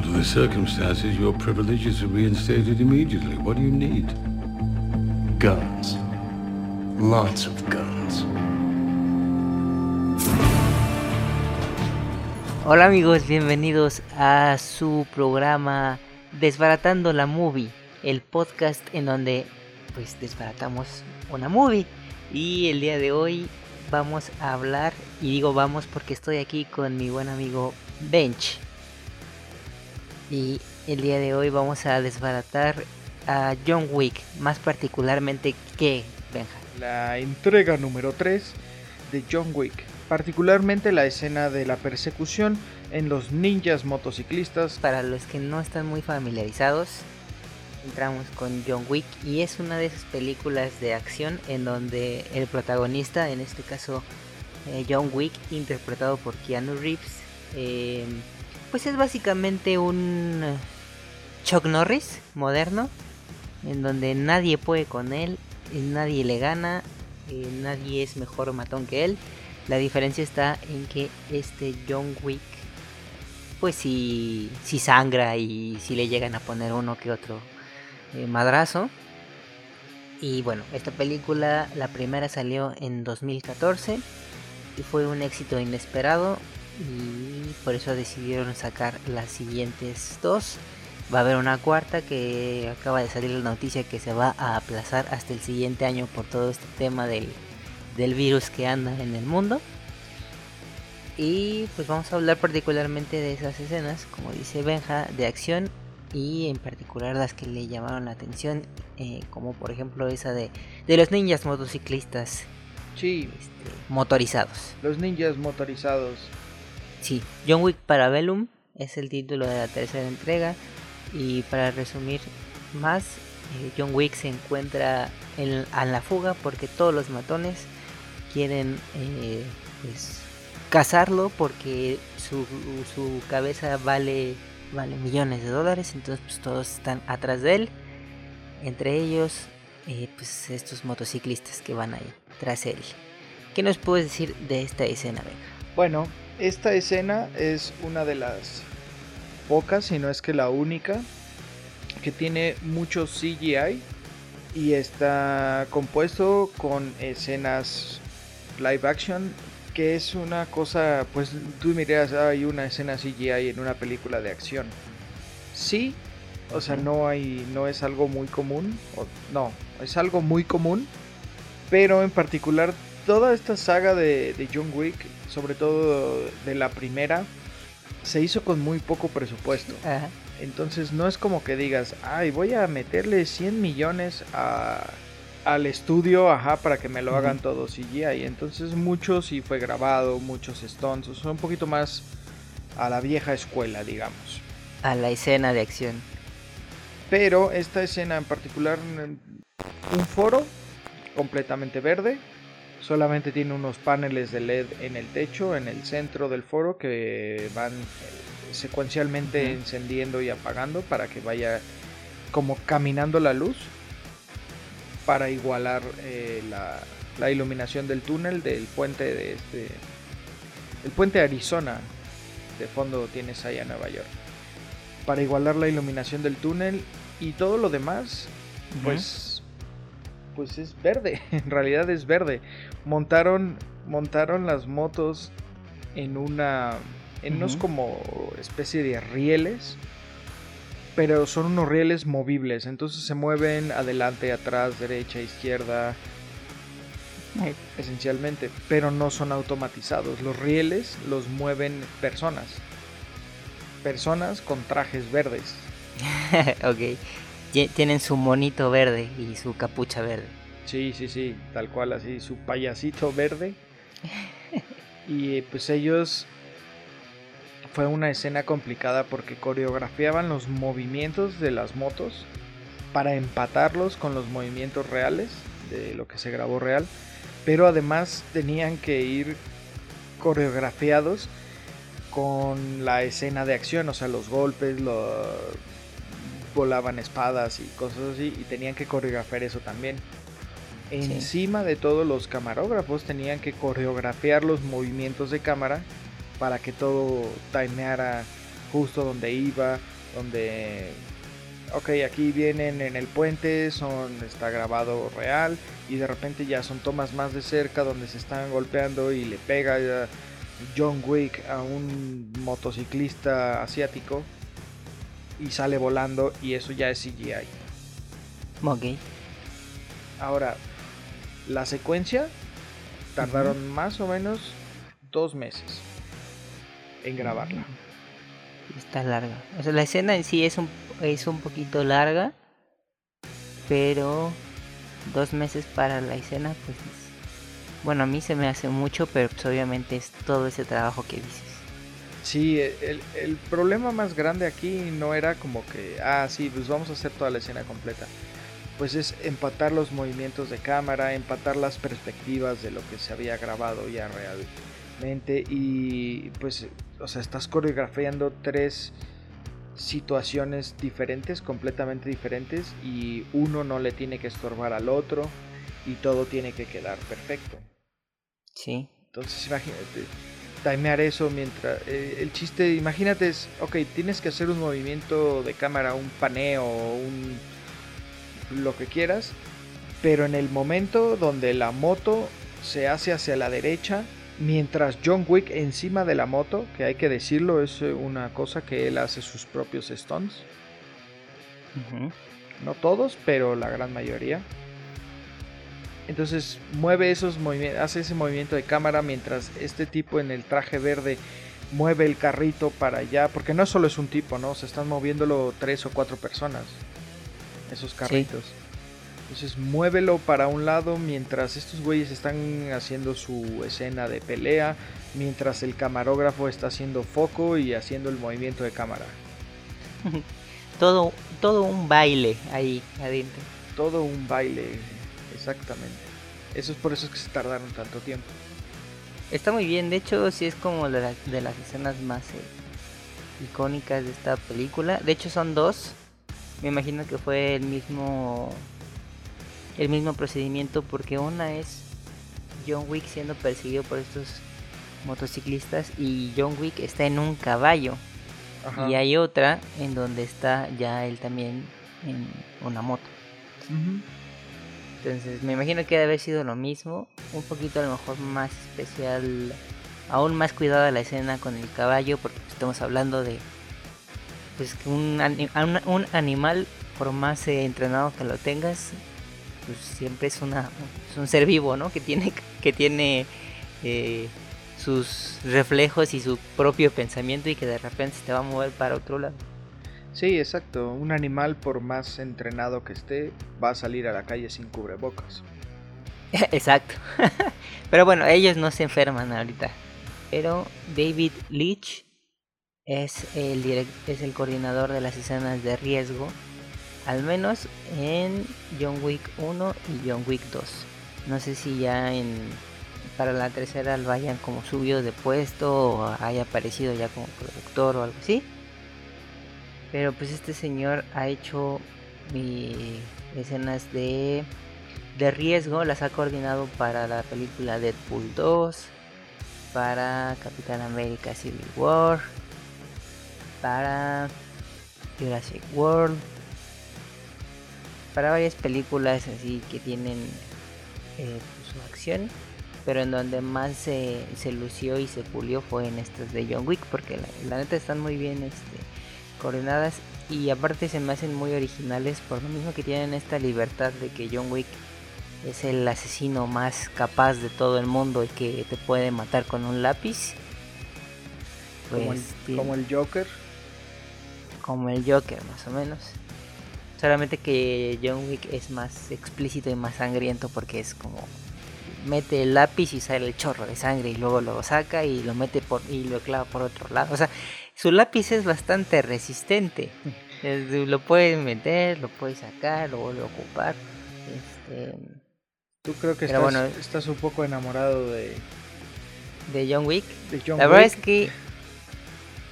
Under the circumstances, your privileges are reinstated immediately. What do you need? Guns. Lots of guns. Hola amigos, bienvenidos a su programa Desbaratando la Movie, el podcast en donde pues desbaratamos una movie. Y el día de hoy vamos a hablar, y digo vamos porque estoy aquí con mi buen amigo Bench. Y el día de hoy vamos a desbaratar a John Wick, más particularmente que Benja. La entrega número 3 de John Wick, particularmente la escena de la persecución en los ninjas motociclistas. Para los que no están muy familiarizados, entramos con John Wick y es una de esas películas de acción en donde el protagonista, en este caso eh, John Wick, interpretado por Keanu Reeves, eh, pues es básicamente un Chuck Norris moderno, en donde nadie puede con él, nadie le gana, eh, nadie es mejor matón que él. La diferencia está en que este John Wick, pues si, si sangra y si le llegan a poner uno que otro eh, madrazo. Y bueno, esta película, la primera salió en 2014 y fue un éxito inesperado y por eso decidieron sacar las siguientes dos. Va a haber una cuarta que acaba de salir la noticia que se va a aplazar hasta el siguiente año por todo este tema del, del virus que anda en el mundo. Y pues vamos a hablar particularmente de esas escenas, como dice Benja, de acción y en particular las que le llamaron la atención, eh, como por ejemplo esa de, de los ninjas motociclistas Sí, este, motorizados. los ninjas motorizados. Sí, John Wick Parabellum es el título de la tercera entrega y para resumir más, eh, John Wick se encuentra en, a la fuga porque todos los matones quieren eh, pues, cazarlo porque su, su cabeza vale, vale millones de dólares, entonces pues, todos están atrás de él, entre ellos eh, pues, estos motociclistas que van ahí tras él. ¿Qué nos puedes decir de esta escena, Venga? Bueno, esta escena es una de las pocas, si no es que la única, que tiene mucho CGI y está compuesto con escenas live action, que es una cosa, pues tú miras, hay una escena CGI en una película de acción. Sí, o sea, no hay, no es algo muy común, o, no, es algo muy común, pero en particular toda esta saga de, de John Wick, sobre todo de la primera, se hizo con muy poco presupuesto. Ajá. Entonces no es como que digas, ay, voy a meterle 100 millones a, al estudio, ajá, para que me lo hagan Ujú. todo CGI. Entonces mucho sí fue grabado, muchos stunts, o sea, un poquito más a la vieja escuela, digamos. A la escena de acción. Pero esta escena en particular, un foro completamente verde, solamente tiene unos paneles de LED en el techo, en el centro del foro, que van secuencialmente encendiendo y apagando para que vaya como caminando la luz para igualar eh, la, la iluminación del túnel del puente de este el puente Arizona de fondo tienes ahí a Nueva York para igualar la iluminación del túnel y todo lo demás pues pues es verde en realidad es verde. Montaron montaron las motos en una en unos como especie de rieles pero son unos rieles movibles. Entonces se mueven adelante atrás derecha izquierda esencialmente pero no son automatizados. Los rieles los mueven personas personas con trajes verdes. Ok. Tienen su monito verde y su capucha verde. Sí, sí, sí, tal cual así, su payasito verde. y eh, pues ellos fue una escena complicada porque coreografiaban los movimientos de las motos para empatarlos con los movimientos reales de lo que se grabó real, pero además tenían que ir coreografiados con la escena de acción, o sea, los golpes, lo volaban espadas y cosas así y tenían que coreografiar eso también. Encima de todo los camarógrafos tenían que coreografiar los movimientos de cámara para que todo timeara justo donde iba, donde ok, aquí vienen en el puente, son está grabado real y de repente ya son tomas más de cerca donde se están golpeando y le pega John Wick a un motociclista asiático y sale volando y eso ya es CGI. Ok. Ahora, la secuencia tardaron más o menos dos meses en grabarla. Está larga. O sea, la escena en sí es un, es un poquito larga, pero dos meses para la escena, pues bueno, a mí se me hace mucho, pero pues obviamente es todo ese trabajo que dices. Sí, el, el, problema más grande aquí no era como que, ah, sí, pues vamos a hacer toda la escena completa. Pues es empatar los movimientos de cámara, empatar las perspectivas de lo que se había grabado ya realmente. Y pues, o sea, estás coreografiando tres situaciones diferentes, completamente diferentes, y uno no le tiene que estorbar al otro, y todo tiene que quedar perfecto. Sí. Entonces imagínate, timear eso mientras... Eh, el chiste, imagínate, es, ok, tienes que hacer un movimiento de cámara, un paneo, un... lo que quieras, pero en el momento donde la moto se hace hacia la derecha, mientras John Wick encima de la moto, que hay que decirlo, es eh, una cosa que él hace sus propios stunts. No todos, pero la gran mayoría. Entonces mueve esos movimientos, hace ese movimiento de cámara mientras este tipo en el traje verde mueve el carrito para allá, porque no solo es un tipo, ¿no? Se están moviéndolo tres o cuatro personas, esos carritos. Entonces muévelo para un lado mientras estos güeyes están haciendo su escena de pelea, mientras el camarógrafo está haciendo foco y haciendo el movimiento de cámara. todo, todo un baile ahí adentro. Todo un baile Exactamente. Eso es por eso que se tardaron tanto tiempo. Está muy bien, de hecho sí es como de, las escenas más eh, icónicas de esta película. De hecho son dos. Me imagino que fue el mismo el mismo procedimiento porque una es John Wick siendo perseguido por estos motociclistas y John Wick está en un caballo. Y hay otra en donde está ya él también en una moto. Entonces me imagino que debe haber sido lo mismo, un poquito a lo mejor más especial, aún más cuidada la escena con el caballo, porque estamos hablando de pues un, un, animal, por más eh, entrenado que lo tengas, pues siempre es, una, es un ser vivo, ¿no? Que tiene, que tiene eh, sus reflejos y su propio pensamiento y que de repente se te va a mover para otro lado. Sí, exacto. Un animal, por más entrenado que esté, va a salir a la calle sin cubrebocas. Exacto. Pero bueno, ellos no se enferman ahorita. Pero David Leach es el, es el coordinador de las escenas de riesgo. Al menos en John Wick 1 y John Wick 2. No sé si ya en para la tercera lo hayan como subido de puesto o haya aparecido ya como productor o algo así. Pero pues este señor ha hecho escenas de, de riesgo, las ha coordinado para la película Deadpool 2, para Capitán América Civil War, para Jurassic World, para varias películas así que tienen eh, pues, su acción, pero en donde más se, se, lució y se pulió fue en estas de John Wick, porque la, la neta están muy bien este, coordenadas y aparte se me hacen muy originales por lo mismo que tienen esta libertad de que John Wick es el asesino más capaz de todo el mundo y que te puede matar con un lápiz. como, el, pues, como el Joker. Como el Joker, más o menos. Solamente que John Wick es más explícito y más sangriento porque es como mete el lápiz y sale el chorro de sangre y luego lo saca y lo mete por y lo clava por otro lado. O sea, su lápiz es bastante resistente. Lo puedes meter, lo puedes sacar, lo vuelve a ocupar. Este... Tú creo que estás, bueno, estás un poco enamorado de... De John Wick. la verdad es que...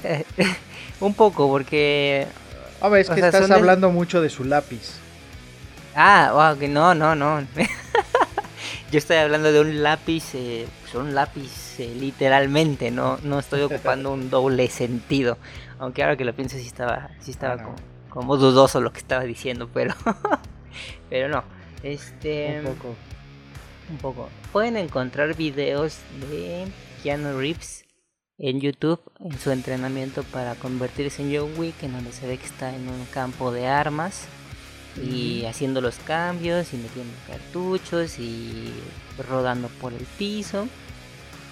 un poco, porque... A ver, es que estás hablando mucho de su lápiz. Ah, wow, que no, no, no. yo estoy hablando de un lápiz, eh, pues un lápiz eh, literalmente, no, no estoy ocupando un doble sentido. Aunque ahora que lo pienso sí estaba, sí estaba como dudoso lo que estaba diciendo, pero, pero no. Este, Un poco. un poco. Pueden encontrar videos de Keanu Reeves en YouTube en su entrenamiento para convertirse en John Wick, en donde se ve que está en un campo de armas y haciendo los cambios y metiendo cartuchos y rodando por el piso.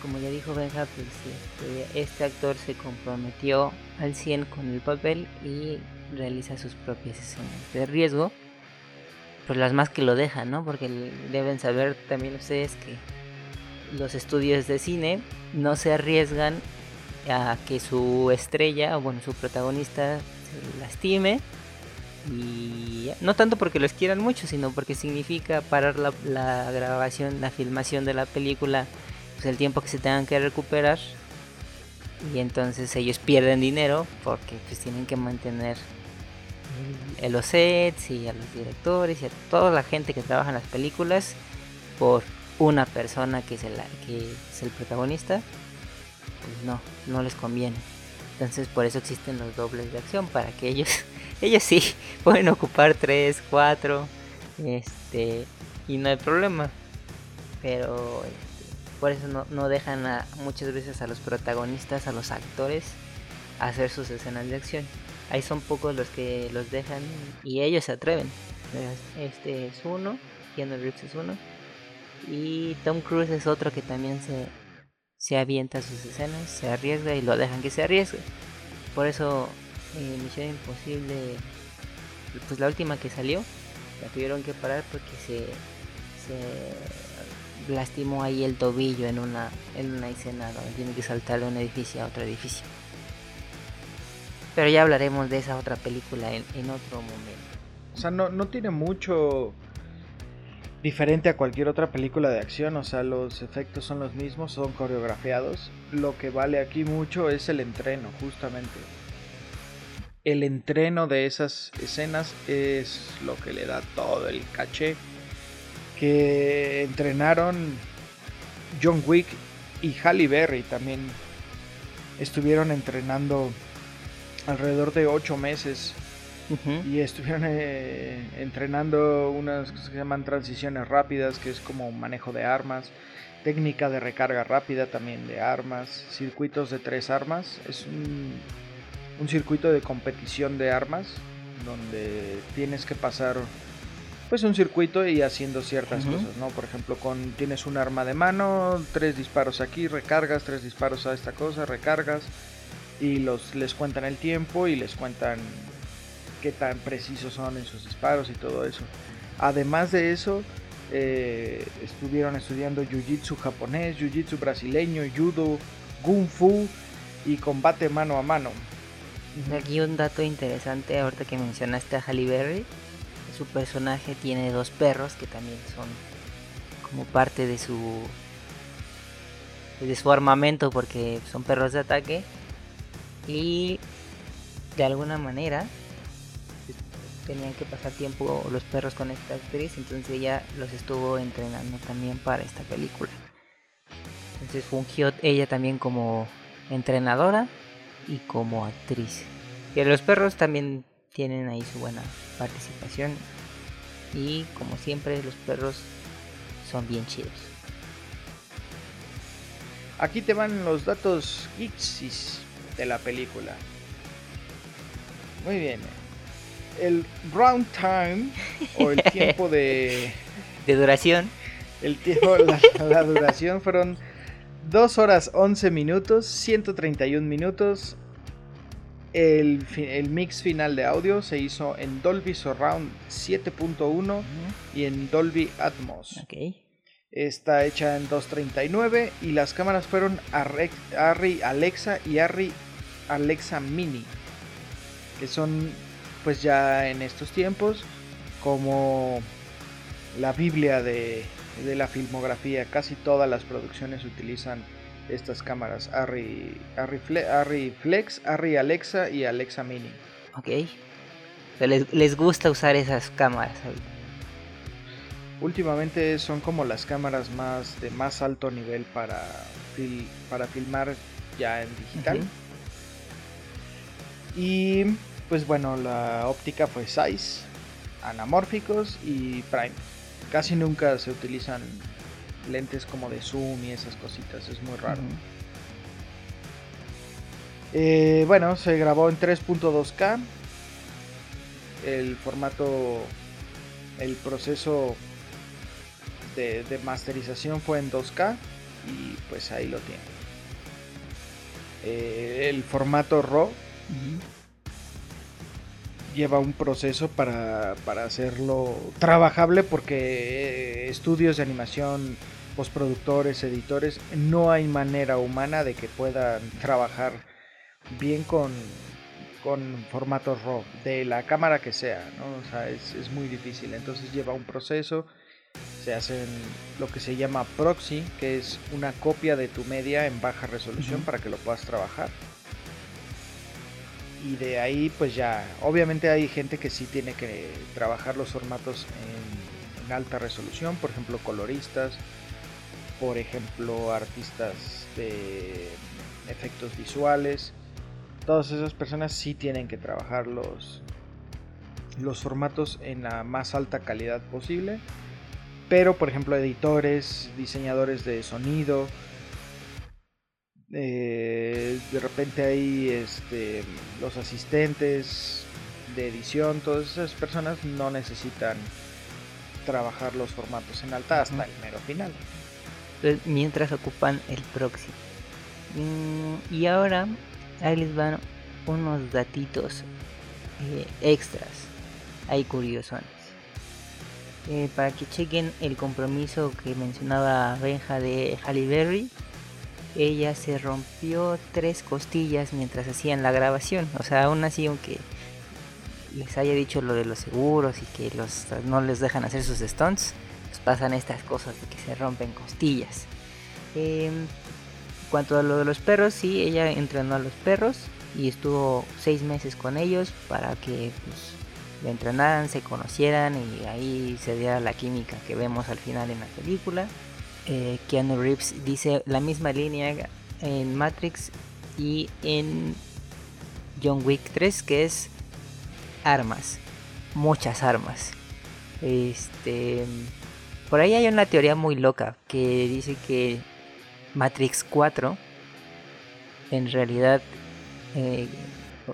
Como ya dijo Benja, pues este, este actor se comprometió al 100 con el papel y realiza sus propias escenas de riesgo. Pues las más que lo dejan, ¿no? Porque deben saber también ustedes que los estudios de cine no se arriesgan a que su estrella, o bueno, su protagonista se lastime. Y no tanto porque los quieran mucho, sino porque significa parar la, la grabación, la filmación de la película, pues el tiempo que se tengan que recuperar. Y entonces ellos pierden dinero porque pues tienen que mantener el- los sets y a los directores y a toda la gente que trabaja en las películas por una persona que es el, que es el protagonista. Pues no, no les conviene. Entonces por eso existen los dobles de acción para que ellos, ellos sí pueden ocupar 3, 4, este, y no hay problema. Pero este, por eso no, dejan a, muchas veces a los protagonistas, a los actores, hacer sus escenas de acción. Ahí son pocos los que los dejan y ellos se atreven. Este es uno, Keanu Reeves es uno. Y Tom Cruise es otro que también se, se avienta sus escenas, se arriesga y lo dejan que se arriesgue. Por eso eh, Misión Imposible, pues la última que salió, la tuvieron que parar porque se, se lastimó ahí el tobillo en una, en una escena donde tiene que saltar de un edificio a otro edificio. Pero ya hablaremos de esa otra película en, en otro momento. O sea, no, no tiene mucho diferente a cualquier otra película de acción. O sea, los efectos son los mismos, son coreografiados. Lo que vale aquí mucho es el entreno, justamente. El entreno de esas escenas es lo que le da todo el caché. Que entrenaron John Wick y Halle Berry también. Estuvieron entrenando alrededor de 8 meses y estuvieron eh, entrenando unas cosas que se llaman transiciones rápidas, que es como manejo de armas, técnica de recarga rápida también de armas, circuitos de tres armas. Es un, un circuito de competición de armas donde tienes que pasar pues un circuito y haciendo ciertas cosas, ¿no? Por ejemplo, con tienes un arma de mano, tres disparos aquí, recargas, tres disparos a esta cosa, recargas y los les cuentan el tiempo y les cuentan qué tan precisos son en sus disparos y todo eso. Además de eso, eh, estuvieron estudiando Jiu-Jitsu japonés, Jiu-Jitsu brasileño, Judo, Kung Fu y combate mano a mano. Aquí un dato interesante, ahorita que mencionaste a Halle Berry, su personaje tiene dos perros que también son como parte de su de su armamento porque son perros de ataque. Y de alguna manera tenían que pasar tiempo los perros con esta actriz, entonces ella los estuvo entrenando también para esta película. Entonces fungió ella también como entrenadora y como actriz. Que los perros también tienen ahí su buena participación. Y como siempre los perros son bien chidos. Aquí te van los datos geeksis de la película. Muy bien. El round time o el tiempo de De duración, el tiempo la, la duración fueron 2 horas 11 minutos, 131 minutos. El, el mix final de audio se hizo en Dolby Surround 7.1 y en Dolby Atmos. Está hecha en 239 y las cámaras fueron Arri Alexa y Arri Alexa Mini, que son pues ya en estos tiempos como la Biblia de, de la filmografía. Casi todas las producciones utilizan estas cámaras Arri, Arri, Fle- Arri Flex, Arri Alexa y Alexa Mini. Ok. Les, les gusta usar esas cámaras últimamente son como las cámaras más de más alto nivel para, para filmar ya en digital. Y pues bueno, la óptica fue size, anamórficos y prime. Casi nunca se utilizan lentes como de zoom y esas cositas, es muy raro. Eh, bueno, se grabó en 3.2K. El formato, el proceso de, masterización fue en 2K y pues ahí lo tiene. Eh, el formato RAW lleva un proceso para, para hacerlo trabajable porque eh, estudios de animación, postproductores, editores, no hay manera humana de que puedan trabajar bien con, con formato RAW, de la cámara que sea, ¿no? O sea, es, es muy difícil. Entonces lleva un proceso, se hacen lo que se llama proxy, que es una copia de tu media en baja resolución para que lo puedas trabajar y de ahí pues ya, obviamente hay gente que sí tiene que trabajar los formatos en, alta resolución, por ejemplo coloristas, por ejemplo artistas de efectos visuales, todas esas personas sí tienen que trabajar los, los formatos en la más alta calidad posible, pero por ejemplo editores, diseñadores de sonido, eh, de repente hay este, los asistentes de edición, todas esas personas no necesitan trabajar los formatos en alta hasta el mero final. mientras ocupan el proxy. Mm, y ahora ahí les van unos datitos eh, extras, hay curiosones. Eh, para que chequen el compromiso que mencionaba Benja de Halle Berry ella se rompió tres costillas mientras hacían la grabación. O sea, aún así, aunque les haya dicho lo de los seguros y que no les dejan hacer sus stunts, pues pasan estas cosas de que se rompen costillas. Eh, en cuanto a lo de los perros, sí, ella entrenó a los perros y estuvo seis meses con ellos para que pues, le entrenaran, se conocieran y ahí se diera la química que vemos al final en la película eh, Keanu Reeves dice la misma línea en Matrix y en John Wick 3 que es armas, muchas armas. Este, por ahí hay una teoría muy loca que dice que Matrix 4 en realidad eh,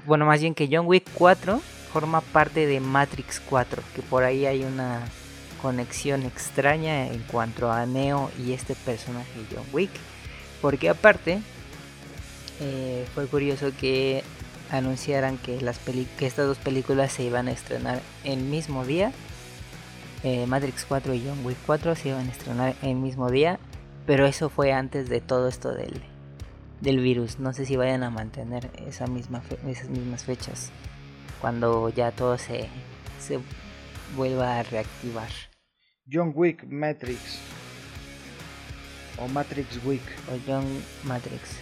bueno, más bien que John Wick 4 forma parte de Matrix 4, que por ahí hay una conexión extraña en cuanto a Neo y este personaje John Wick. Porque aparte, eh, fue curioso que anunciaran que, las que estas dos películas se iban a estrenar el mismo día. Eh, Matrix 4 y John Wick 4 se iban a estrenar el mismo día. Pero eso fue antes de todo esto del, del virus. No sé si vayan a mantener esa misma esas mismas fechas. Cuando ya todo se, se vuelva a reactivar. John Wick Matrix. O Matrix Wick. O John Matrix.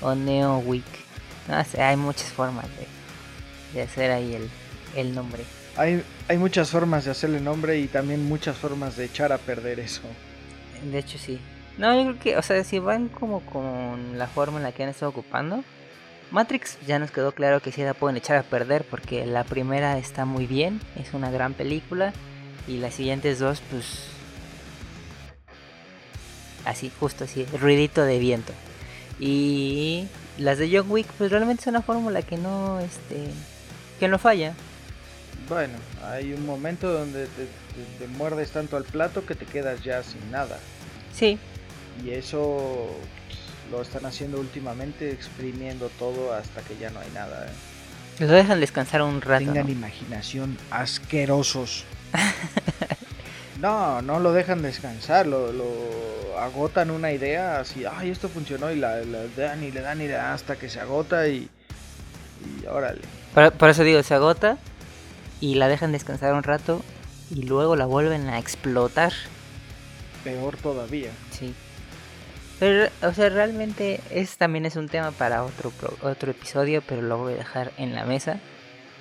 O Neo Wick. No sé, hay muchas formas de, hacer ahí el, el nombre. Hay, hay muchas formas de hacerle nombre y también muchas formas de echar a perder eso. De hecho, sí. No, yo creo que, o sea, si van como con la forma en la que han estado ocupando, Matrix ya nos quedó claro que sí la pueden echar a perder porque la primera está muy bien, es una gran película y las siguientes dos, pues. Así, justo así, ruidito de viento. Y las de John Wick, pues realmente es una fórmula que no, este, que no falla. Bueno, hay un momento donde te, muerdes tanto al plato que te quedas ya sin nada. Sí. Y eso pues, lo están haciendo últimamente, exprimiendo todo hasta que ya no hay nada. ¿eh? Lo dejan descansar un rato. Tengan imaginación, asquerosos. no, no lo dejan descansar, lo, agotan una idea así, ay, esto funcionó y la, dan y le dan y le dan hasta que se agota y, y órale. Por, eso digo, se agota y la dejan descansar un rato y luego la vuelven a explotar. Peor todavía. Sí. Pero, o sea, realmente es también es un tema para otro, otro episodio, pero lo voy a dejar en la mesa.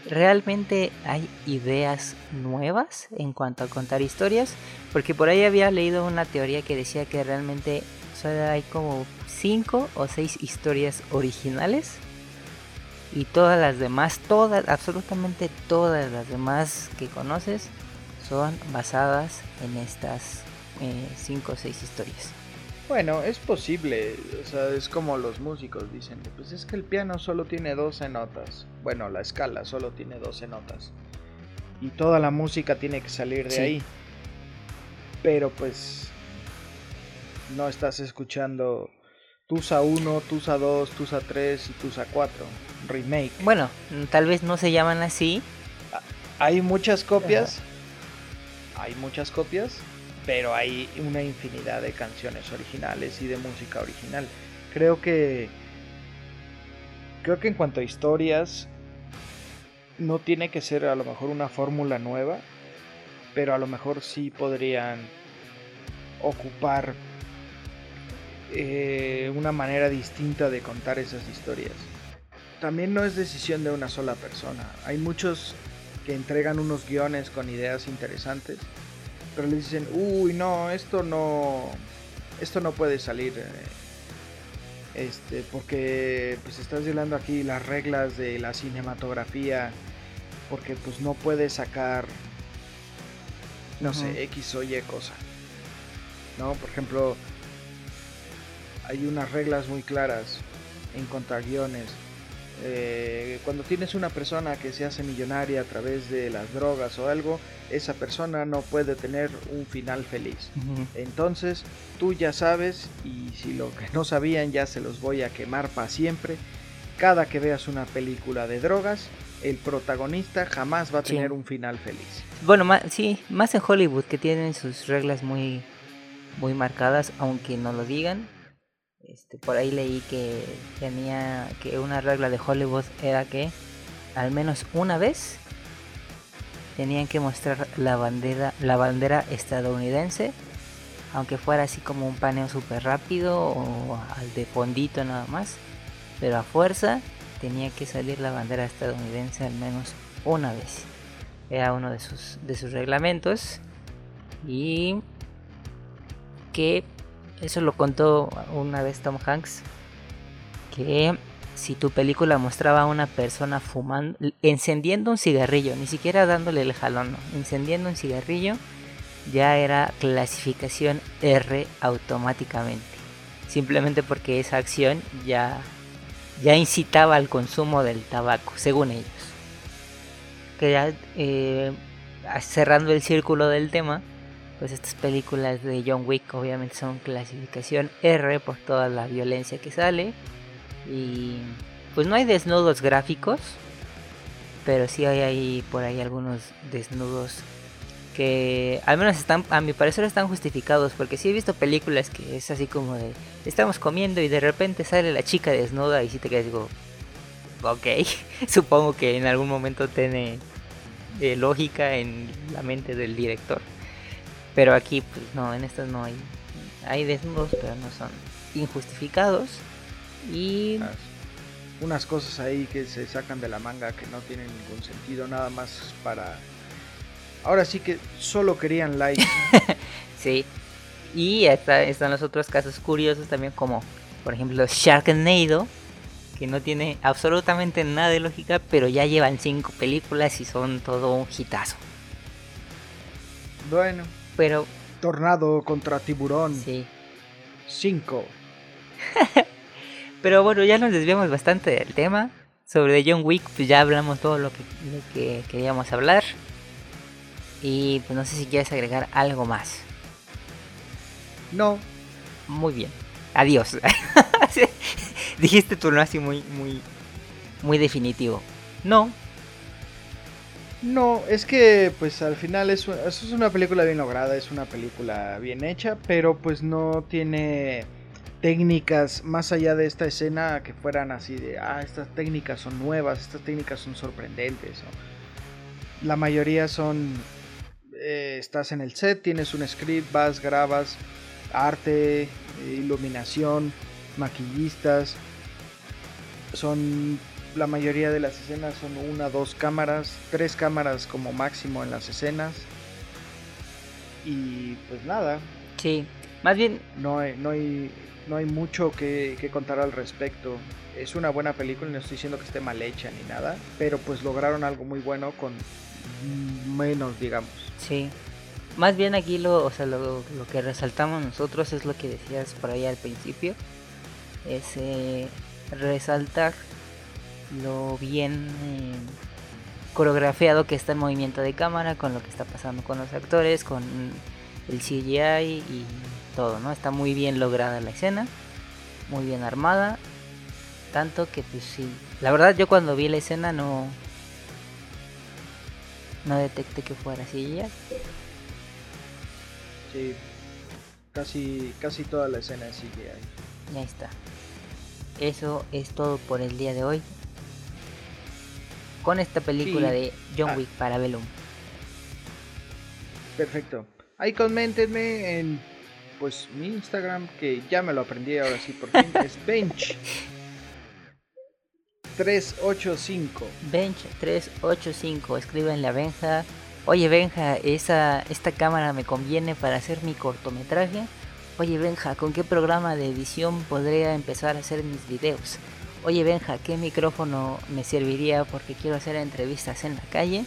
¿Realmente hay ideas nuevas en cuanto a contar historias? Porque por ahí había leído una teoría que decía que realmente solo hay como 5 o 6 historias originales y todas las demás, todas, absolutamente todas las demás que conoces son basadas en estas 5 eh, o 6 historias. Bueno, es posible, o sea, es como los músicos dicen, pues es que el piano solo tiene 12 notas, bueno, la escala solo tiene 12 notas, y toda la música tiene que salir de ahí, pero pues no estás escuchando Tusa 1, Tusa 2, Tusa 3 y Tusa 4, remake. Bueno, tal vez no se llaman así. Hay muchas copias, hay muchas copias, pero hay una infinidad de canciones originales y de música original. Creo que creo que en cuanto a historias no tiene que ser a lo mejor una fórmula nueva, pero a lo mejor sí podrían ocupar eh, una manera distinta de contar esas historias. También no es decisión de una sola persona. Hay muchos que entregan unos guiones con ideas interesantes pero le dicen, uy, no, esto no, esto no puede salir. Eh, este, porque pues estás violando aquí las reglas de la cinematografía, porque pues no puedes sacar, no sé, X o Y cosa. ¿No? Por ejemplo, hay unas reglas muy claras en contra guiones eh, cuando tienes una persona que se hace millonaria a través de las drogas o algo, esa persona no puede tener un final feliz. Entonces, tú ya sabes, y si lo que no sabían ya se los voy a quemar para siempre, cada que veas una película de drogas, el protagonista jamás va a tener un final feliz. Bueno, sí, más en Hollywood que tienen sus reglas muy, muy marcadas, aunque no lo digan este, por ahí leí que tenía que una regla de Hollywood era que al menos una vez tenían que mostrar la bandera, la bandera estadounidense, aunque fuera así como un paneo súper rápido o al de fondito nada más, pero a fuerza tenía que salir la bandera estadounidense al menos una vez. Era uno de sus, de sus reglamentos y que eso lo contó una vez Tom Hanks. Que si tu película mostraba a una persona fumando, encendiendo un cigarrillo, ni siquiera dándole el jalón, encendiendo un cigarrillo, ya era clasificación R automáticamente. Simplemente porque esa acción ya, ya incitaba al consumo del tabaco, según ellos. Que ya, eh, cerrando el círculo del tema, pues estas películas de John Wick obviamente son clasificación R por toda la violencia que sale. Y pues no hay desnudos gráficos, pero sí hay ahí por ahí algunos desnudos que al menos están, a mi parecer están justificados, porque sí he visto películas que es así como de, estamos comiendo y de repente sale la chica desnuda y si te quedas digo, ok, supongo que en algún momento tiene eh, lógica en la mente del director. Pero aquí, pues no, en estas no hay. Hay desnudos, pero no son injustificados. Y. Unas cosas ahí que se sacan de la manga que no tienen ningún sentido, nada más para. Ahora sí que solo querían like. sí. Y están los otros casos curiosos también, como por ejemplo Sharknado, que no tiene absolutamente nada de lógica, pero ya llevan cinco películas y son todo un hitazo. Bueno, pero... Tornado contra tiburón. Sí. 5. pero bueno, ya nos desviamos bastante del tema. Sobre John Wick, pues ya hablamos todo lo que, lo que queríamos hablar. Y pues no sé si quieres agregar algo más. No. Muy bien. Adiós. Dijiste tú no así muy, muy, muy definitivo. No, no, es que pues al final es, es una película bien lograda, es una película bien hecha, pero pues no tiene técnicas más allá de esta escena que fueran así de, ah, estas técnicas son nuevas, estas técnicas son sorprendentes. La mayoría son, eh, estás en el set, tienes un script, vas, grabas, arte, iluminación, maquillistas, son la mayoría de las escenas son una, dos cámaras, tres cámaras como máximo en las escenas. Y pues nada. Sí, más bien... No hay, no hay, no hay mucho que, que contar al respecto. Es una buena película, no estoy diciendo que esté mal hecha ni nada, pero pues lograron algo muy bueno con menos, digamos. Sí. Más bien aquí lo, o sea, lo, lo que resaltamos nosotros es lo que decías por ahí al principio. Es eh, resaltar lo bien eh, coreografiado que está el movimiento de cámara, con lo que está pasando con los actores, con el CGI y todo, ¿no? Está muy bien lograda la escena, muy bien armada, tanto que pues sí, la verdad yo cuando vi la escena no no detecté que fuera CGI. Sí, casi, casi toda la escena es CGI. Ya está. Eso es todo por el día de hoy. Con esta película Sí. de John Ah. Wick para Velum. Perfecto. Ahí coméntenme en pues mi Instagram, que ya me lo aprendí ahora sí por fin, es Bench 385. Bench 385, escríbenle a Benja. Oye Benja, esa, esta cámara me conviene para hacer mi cortometraje. Oye Benja, ¿con qué programa de edición podría empezar a hacer mis videos? Oye Benja, ¿qué micrófono me serviría porque quiero hacer entrevistas en la calle?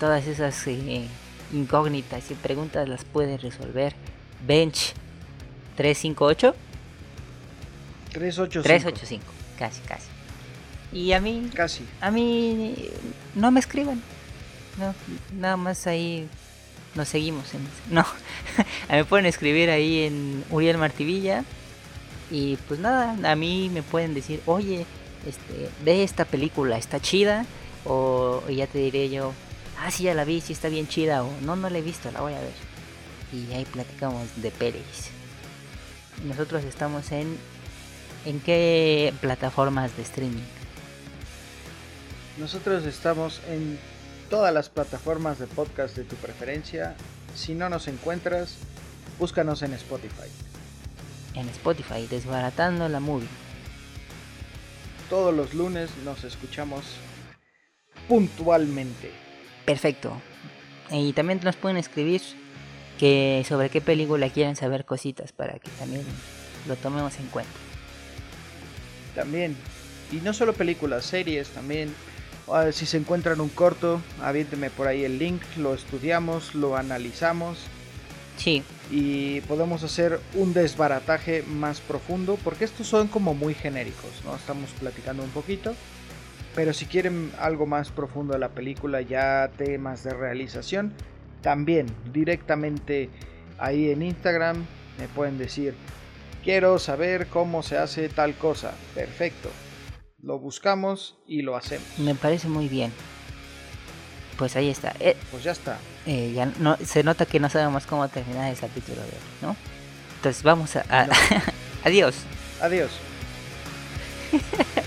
Todas esas eh, incógnitas y preguntas las puedes resolver. Bench 358 385. 385, casi, casi. Y a mí Casi. a mí no me escriban. No, nada más ahí nos seguimos. En, no, me pueden escribir ahí en Uriel Martivilla. Y pues nada, a mí me pueden decir, oye, este, ve esta película, está chida. O, ya te diré yo, ah, sí, ya la vi, sí está bien chida. O no, no la he visto, la voy a ver. Y ahí platicamos de pelis. Nosotros estamos en... ¿En qué plataformas de streaming? Nosotros estamos en todas las plataformas de podcast de tu preferencia. Si no nos encuentras, búscanos en Spotify. En Spotify, desbaratando la movie. Todos los lunes nos escuchamos puntualmente. Perfecto. Y también nos pueden escribir que sobre qué película quieren saber cositas para que también lo tomemos en cuenta. También. Y no solo películas, series también. Ah, Si se encuentran un corto, aviénteme por ahí el link, lo estudiamos, lo analizamos Sí, y podemos hacer un desbarataje más profundo porque estos son como muy genéricos, ¿no? Estamos platicando un poquito, pero si quieren algo más profundo de la película, ya temas de realización, también directamente ahí en Instagram me pueden decir, quiero saber cómo se hace tal cosa, perfecto. Lo buscamos y lo hacemos. me parece muy bien. Pues ahí está. Eh, Pues ya está. Eh, ya no, se nota que no sabemos cómo terminar el capítulo de hoy, ¿no? Entonces vamos a... a- No. Adiós. Adiós.